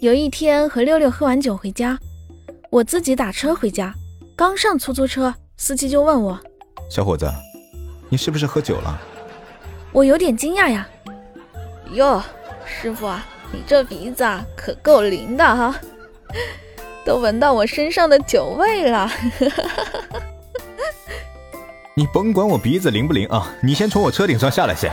有一天和六六喝完酒回家我自己打车回家刚上出租车司机就问我小伙子你是不是喝酒了？我有点惊讶呀哟师傅啊你这鼻子啊可够灵的哈都闻到我身上的酒味了 你甭管我鼻子灵不灵啊你先从我车顶上下来先。